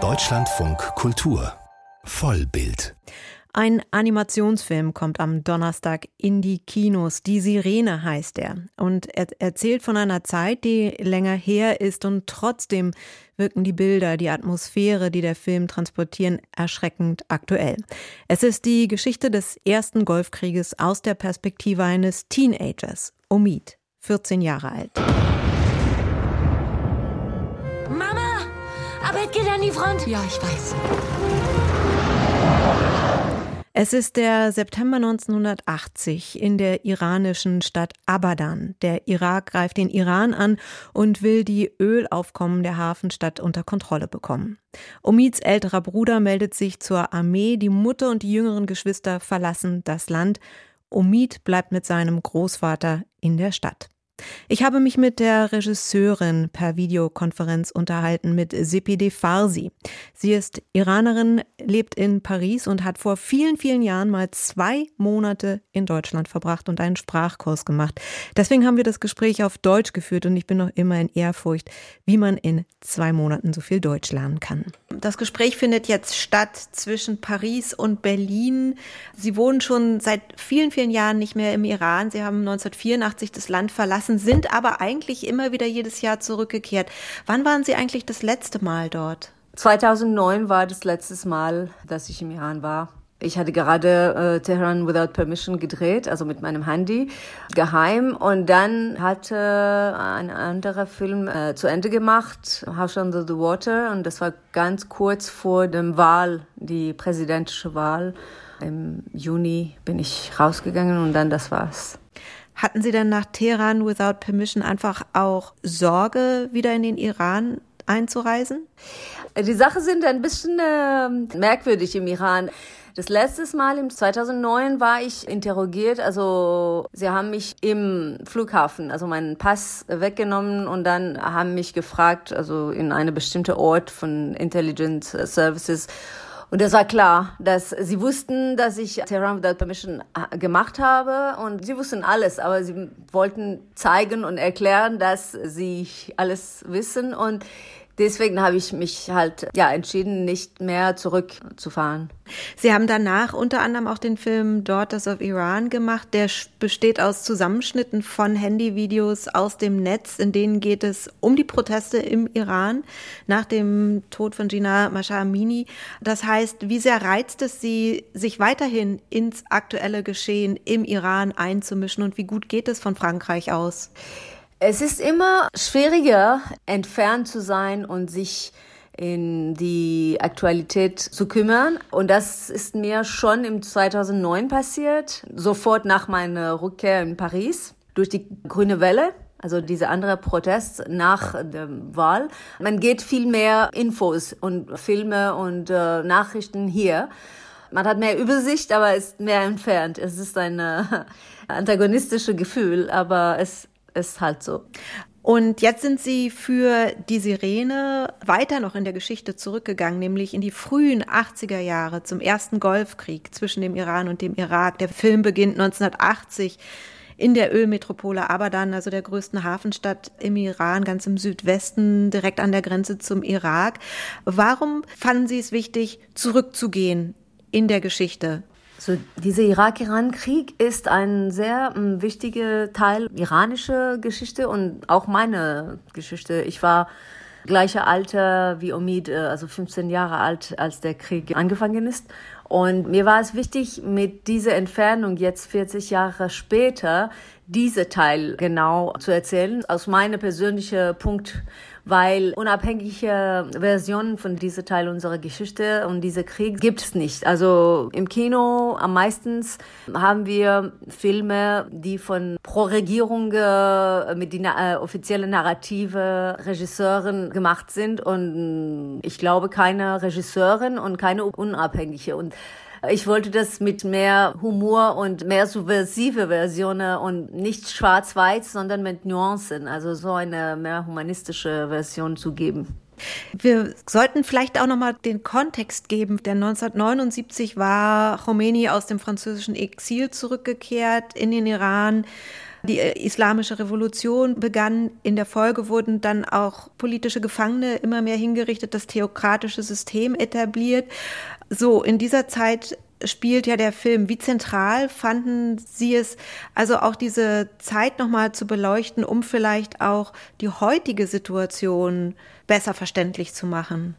Deutschlandfunk Kultur Vollbild ein Animationsfilm kommt am Donnerstag in die Kinos. Die Sirene heißt er. Und er erzählt von einer Zeit, die länger her ist und trotzdem wirken die Bilder, die Atmosphäre, die der Film transportieren, erschreckend aktuell. Es ist die Geschichte des ersten Golfkrieges aus der Perspektive eines Teenagers, Omid, 14 Jahre alt. Arbeit geht an die Front! Ja, ich weiß. Es ist der September 1980 in der iranischen Stadt Abadan. Der Irak greift den Iran an und will die Ölaufkommen der Hafenstadt unter Kontrolle bekommen. Omids älterer Bruder meldet sich zur Armee, die Mutter und die jüngeren Geschwister verlassen das Land. Omid bleibt mit seinem Großvater in der Stadt. Ich habe mich mit der Regisseurin per Videokonferenz unterhalten, mit Sepide Farsi. Sie ist Iranerin, lebt in Paris und hat vor vielen, vielen Jahren mal zwei Monate in Deutschland verbracht und einen Sprachkurs gemacht. Deswegen haben wir das Gespräch auf Deutsch geführt und ich bin noch immer in Ehrfurcht, wie man in zwei Monaten so viel Deutsch lernen kann. Das Gespräch findet jetzt statt zwischen Paris und Berlin. Sie wohnen schon seit vielen, vielen Jahren nicht mehr im Iran. Sie haben 1984 das Land verlassen verlassen, sind aber eigentlich immer wieder jedes Jahr zurückgekehrt. Wann waren Sie eigentlich das letzte Mal dort? 2009 war das letzte Mal, dass ich im Iran war. Ich hatte gerade äh, Tehran Without Permission gedreht, also mit meinem Handy, geheim. Und dann hatte ein anderer Film äh, zu Ende gemacht, House Under the Water. Und das war ganz kurz vor dem Wahl, die präsidentische Wahl. Im Juni bin ich rausgegangen und dann das war's. Hatten Sie denn nach Teheran without permission einfach auch Sorge, wieder in den Iran einzureisen? Die Sachen sind ein bisschen äh, merkwürdig im Iran. Das letzte Mal im 2009 war ich interrogiert. Also sie haben mich im Flughafen, also meinen Pass weggenommen und dann haben mich gefragt, also in eine bestimmte Ort von Intelligence Services, und es war klar, dass sie wussten, dass ich Terran Without Permission äh, gemacht habe. Und sie wussten alles, aber sie wollten zeigen und erklären, dass sie alles wissen. Und deswegen habe ich mich halt ja entschieden, nicht mehr zurückzufahren. Sie haben danach unter anderem auch den Film Daughters of Iran gemacht. Der besteht aus Zusammenschnitten von Handyvideos aus dem Netz, in denen geht es um die Proteste im Iran nach dem Tod von Gina Masha Amini. Das heißt, wie sehr reizt es Sie, sich weiterhin ins aktuelle Geschehen im Iran einzumischen und wie gut geht es von Frankreich aus? Es ist immer schwieriger, entfernt zu sein und sich in die Aktualität zu kümmern. Und das ist mir schon im 2009 passiert, sofort nach meiner Rückkehr in Paris durch die Grüne Welle. Also diese andere Protest nach der Wahl. Man geht viel mehr Infos und Filme und äh, Nachrichten hier. Man hat mehr Übersicht, aber ist mehr entfernt. Es ist ein äh, antagonistisches Gefühl, aber es ist halt so. Und jetzt sind Sie für die Sirene weiter noch in der Geschichte zurückgegangen, nämlich in die frühen 80er Jahre zum ersten Golfkrieg zwischen dem Iran und dem Irak. Der Film beginnt 1980 in der Ölmetropole Abadan, also der größten Hafenstadt im Iran, ganz im Südwesten, direkt an der Grenze zum Irak. Warum fanden Sie es wichtig, zurückzugehen in der Geschichte? So, dieser Irak-Iran-Krieg ist ein sehr um, wichtiger Teil iranischer Geschichte und auch meine Geschichte. Ich war gleicher Alter wie Omid, äh, also 15 Jahre alt, als der Krieg angefangen ist. Und mir war es wichtig, mit dieser Entfernung jetzt 40 Jahre später, diese Teil genau zu erzählen, aus meinem persönlichen Punkt weil unabhängige Versionen von diesem Teil unserer Geschichte und dieser Krieg gibt es nicht. Also im Kino am meisten haben wir Filme, die von Pro-Regierung äh, mit die äh, offizielle Narrative Regisseuren gemacht sind und ich glaube keine Regisseurin und keine unabhängige und ich wollte das mit mehr Humor und mehr subversive Versionen und nicht schwarz-weiß, sondern mit Nuancen, also so eine mehr humanistische Version zu geben. Wir sollten vielleicht auch noch mal den Kontext geben, denn 1979 war Khomeini aus dem französischen Exil zurückgekehrt in den Iran Die äh, islamische Revolution begann. In der Folge wurden dann auch politische Gefangene immer mehr hingerichtet, das theokratische System etabliert. So, in dieser Zeit spielt ja der Film. Wie zentral fanden Sie es, also auch diese Zeit nochmal zu beleuchten, um vielleicht auch die heutige Situation besser verständlich zu machen?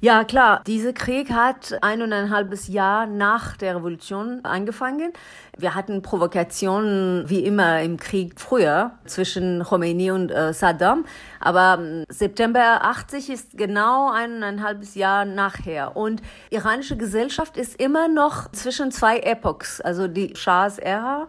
Ja, klar. Dieser Krieg hat eineinhalbes Jahr nach der Revolution angefangen. Wir hatten Provokationen wie immer im Krieg früher zwischen Khomeini und äh, Saddam. Aber ähm, September 80 ist genau eineinhalbes Jahr nachher. Und iranische Gesellschaft ist immer noch zwischen zwei Epochs. Also die Shahs-Ära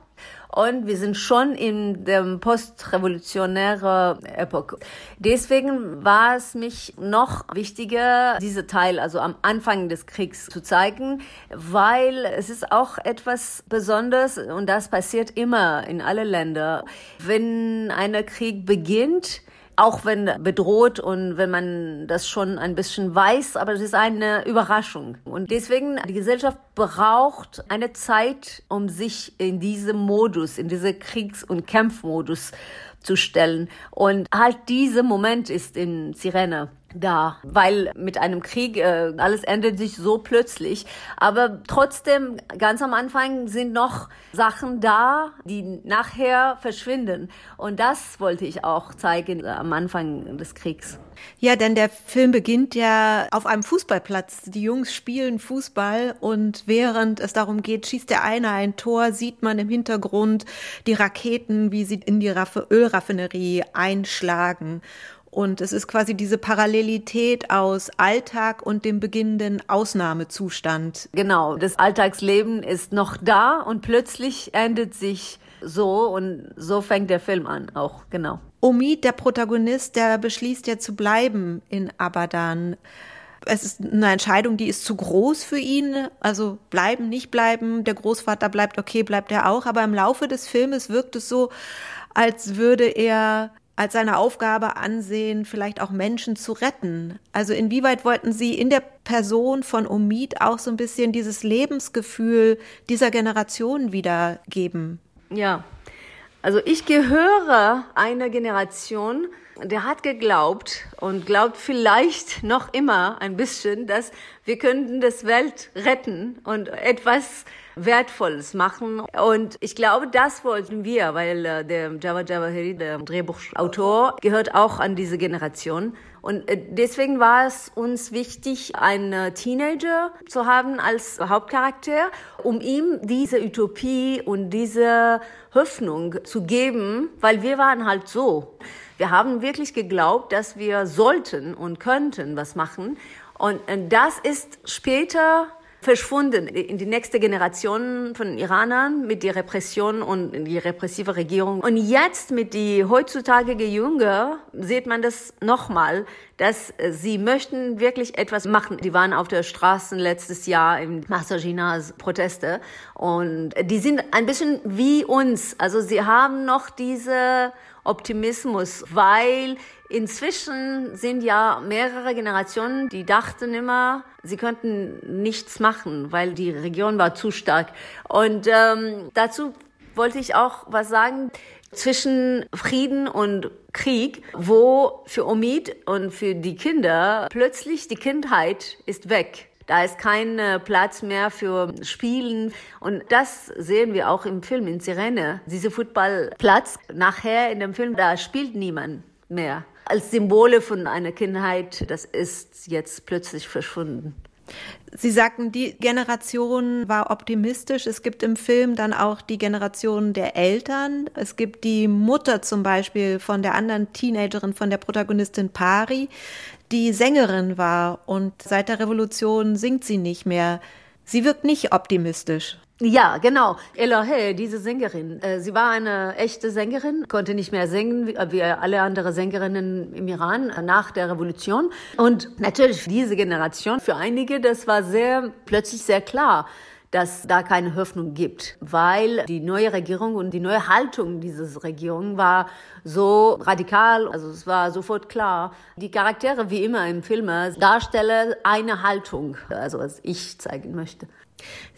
und wir sind schon in der postrevolutionären Epoche. Deswegen war es mich noch wichtiger, diese Teil, also am Anfang des Kriegs zu zeigen, weil es ist auch etwas Besonderes und das passiert immer in alle Länder. Wenn ein Krieg beginnt, auch wenn bedroht und wenn man das schon ein bisschen weiß, aber es ist eine Überraschung. Und deswegen, die Gesellschaft braucht eine Zeit, um sich in diesem Modus, in diese Kriegs- und Kampfmodus zu stellen. Und halt dieser Moment ist in Sirene da, weil mit einem Krieg äh, alles endet sich so plötzlich. Aber trotzdem, ganz am Anfang sind noch Sachen da, die nachher verschwinden. Und das wollte ich auch zeigen äh, am Anfang des Kriegs. Ja, denn der Film beginnt ja auf einem Fußballplatz. Die Jungs spielen Fußball und während es darum geht, schießt der eine ein Tor, sieht man im Hintergrund die Raketen, wie sie in die Ölraffinerie einschlagen. Und es ist quasi diese Parallelität aus Alltag und dem beginnenden Ausnahmezustand. Genau, das Alltagsleben ist noch da und plötzlich endet sich so und so fängt der Film an auch, genau. Omid, der Protagonist, der beschließt ja zu bleiben in Abadan. Es ist eine Entscheidung, die ist zu groß für ihn. Also bleiben, nicht bleiben. Der Großvater bleibt, okay, bleibt er auch. Aber im Laufe des Filmes wirkt es so, als würde er als seine Aufgabe ansehen, vielleicht auch Menschen zu retten. Also inwieweit wollten Sie in der Person von Omid auch so ein bisschen dieses Lebensgefühl dieser Generation wiedergeben? Ja, also ich gehöre einer Generation, der hat geglaubt und glaubt vielleicht noch immer ein bisschen, dass wir könnten das Welt retten und etwas Wertvolles machen. Und ich glaube, das wollten wir, weil äh, der Jawad Jawahiri, der Drehbuchautor, gehört auch an diese Generation. Und äh, deswegen war es uns wichtig, einen Teenager zu haben als Hauptcharakter, um ihm diese Utopie und diese Hoffnung zu geben, weil wir waren halt so. Wir haben wirklich geglaubt, dass wir sollten und könnten was machen. Und das ist später verschwunden in die nächste Generation von Iranern mit der Repression und die repressive Regierung. Und jetzt mit die heutzutage Jünger sieht man das nochmal, dass sie möchten wirklich etwas machen. Die waren auf der Straße letztes Jahr im Massaginas Proteste und die sind ein bisschen wie uns. Also sie haben noch diese Optimismus, weil inzwischen sind ja mehrere Generationen, die dachten immer, sie könnten nichts machen, weil die Region war zu stark. Und ähm, dazu wollte ich auch was sagen zwischen Frieden und Krieg, wo für Omid und für die Kinder plötzlich die Kindheit ist weg. Da ist kein äh, Platz mehr für Spielen. Und das sehen wir auch im Film in Sirene. Dieser Footballplatz, nachher in dem Film, da spielt niemand mehr. Als Symbole von einer Kindheit, das ist jetzt plötzlich verschwunden. Sie sagten, die Generation war optimistisch. Es gibt im Film dann auch die Generation der Eltern. Es gibt die Mutter zum Beispiel von der anderen Teenagerin, von der Protagonistin Pari, die Sängerin war und seit der Revolution singt sie nicht mehr. Sie wirkt nicht optimistisch. Ja, genau. Elohe, diese Sängerin. Äh, sie war eine echte Sängerin, konnte nicht mehr singen wie alle anderen Sängerinnen im Iran äh, nach der Revolution. Und natürlich diese Generation, für einige, das war sehr, plötzlich sehr klar dass da keine Hoffnung gibt, weil die neue Regierung und die neue Haltung dieser Regierung war so radikal, also es war sofort klar, die Charaktere wie immer im Film darstellen eine Haltung, also was ich zeigen möchte.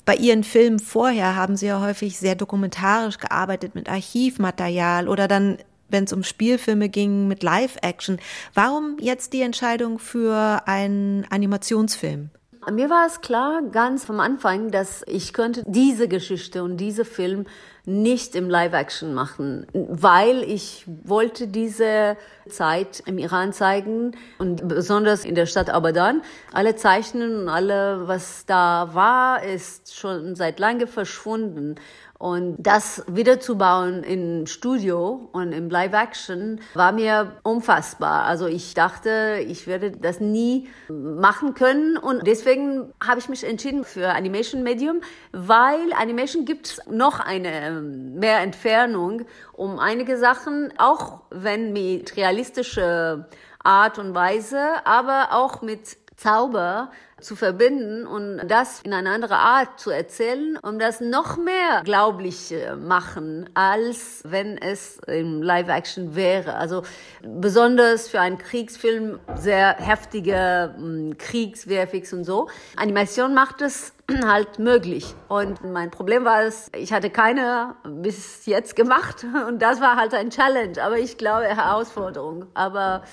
Bei Ihren Filmen vorher haben Sie ja häufig sehr dokumentarisch gearbeitet mit Archivmaterial oder dann wenn es um Spielfilme ging mit Live-Action. Warum jetzt die Entscheidung für einen Animationsfilm? Mir war es klar ganz vom Anfang, dass ich könnte diese Geschichte und diese Film nicht im Live-Action machen, weil ich wollte diese Zeit im Iran zeigen und besonders in der Stadt Abadan. Alle Zeichnen und alle, was da war, ist schon seit lange verschwunden. Und das wiederzubauen im Studio und im Live-Action war mir unfassbar. Also ich dachte, ich werde das nie machen können. Und deswegen habe ich mich entschieden für Animation Medium, weil Animation gibt noch eine mehr Entfernung um einige Sachen, auch wenn mit realistischer Art und Weise, aber auch mit Zauber zu verbinden und das in eine andere Art zu erzählen, um das noch mehr glaublich machen, als wenn es im Live-Action wäre. Also besonders für einen Kriegsfilm sehr heftige hm, Kriegswehrfix und so. Animation macht es halt möglich. Und mein Problem war es, ich hatte keine bis jetzt gemacht und das war halt ein Challenge, aber ich glaube Herausforderung. Aber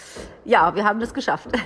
ja, wir haben das geschafft.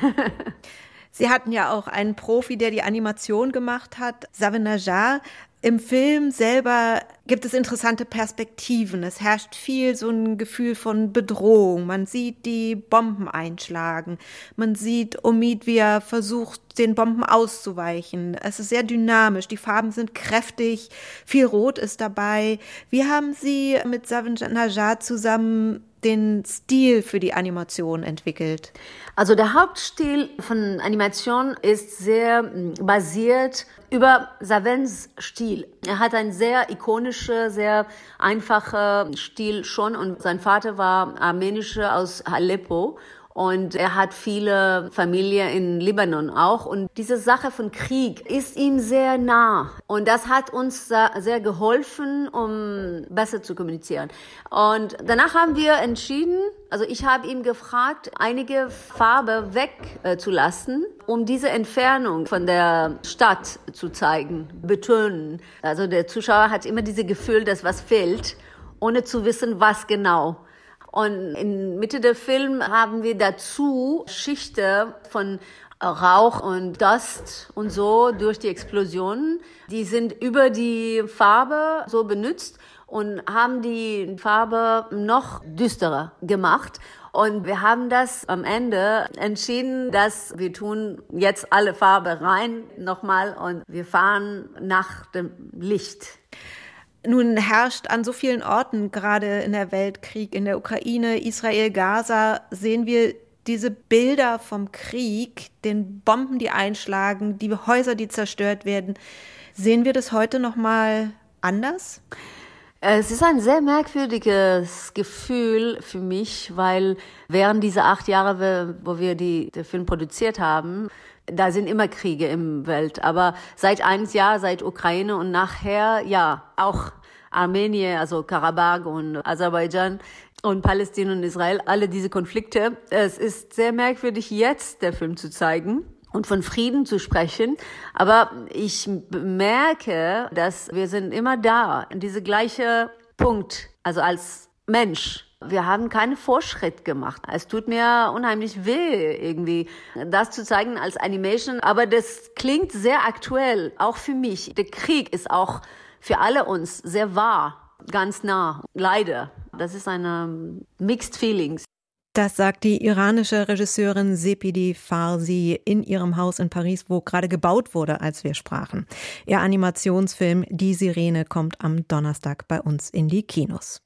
Sie hatten ja auch einen Profi, der die Animation gemacht hat, Savin Najar. Im Film selber gibt es interessante Perspektiven. Es herrscht viel so ein Gefühl von Bedrohung. Man sieht die Bomben einschlagen. Man sieht Omid, wie er versucht, den Bomben auszuweichen. Es ist sehr dynamisch. Die Farben sind kräftig. Viel Rot ist dabei. Wie haben Sie mit Savin Najar zusammen den Stil für die Animation entwickelt? Also der Hauptstil von Animation ist sehr hm, basiert über Savens Stil. Er hat einen sehr ikonischen, sehr einfachen Stil schon und sein Vater war armenischer aus Aleppo und er hat viele Familien in Libanon auch. Und diese Sache von Krieg ist ihm sehr nah. Und das hat uns sehr geholfen, um besser zu kommunizieren. Und danach haben wir entschieden, also ich habe ihm gefragt, einige Farbe wegzulassen, äh, um diese Entfernung von der Stadt zu zeigen, betonen. Also der Zuschauer hat immer dieses Gefühl, dass was fehlt, ohne zu wissen, was genau. Und in Mitte der Film haben wir dazu Schichten von Rauch und Dust und so durch die Explosionen. Die sind über die Farbe so benutzt und haben die Farbe noch düsterer gemacht. Und wir haben das am Ende entschieden, dass wir tun jetzt alle Farbe rein nochmal und wir fahren nach dem Licht. Nun herrscht an so vielen Orten, gerade in der Welt, Krieg in der Ukraine, Israel, Gaza, sehen wir diese Bilder vom Krieg, den Bomben, die einschlagen, die Häuser, die zerstört werden. Sehen wir das heute noch mal anders? Es ist ein sehr merkwürdiges Gefühl für mich, weil während dieser acht Jahre, wo wir die, den Film produziert haben, da sind immer Kriege im Welt. Aber seit einem Jahr, seit Ukraine und nachher, ja, auch Armenien, also Karabakh und Aserbaidschan und Palästina und Israel, alle diese Konflikte. Es ist sehr merkwürdig, jetzt der Film zu zeigen und von Frieden zu sprechen. Aber ich merke, dass wir sind immer da, in diese gleiche Punkt, also als Mensch. Wir haben keinen Fortschritt gemacht. Es tut mir unheimlich weh, irgendwie das zu zeigen als Animation. Aber das klingt sehr aktuell, auch für mich. Der Krieg ist auch für alle uns sehr wahr, ganz nah. Leider. Das ist eine Mixed Feelings. Das sagt die iranische Regisseurin Sepidi Farsi in ihrem Haus in Paris, wo gerade gebaut wurde, als wir sprachen. Ihr Animationsfilm Die Sirene kommt am Donnerstag bei uns in die Kinos.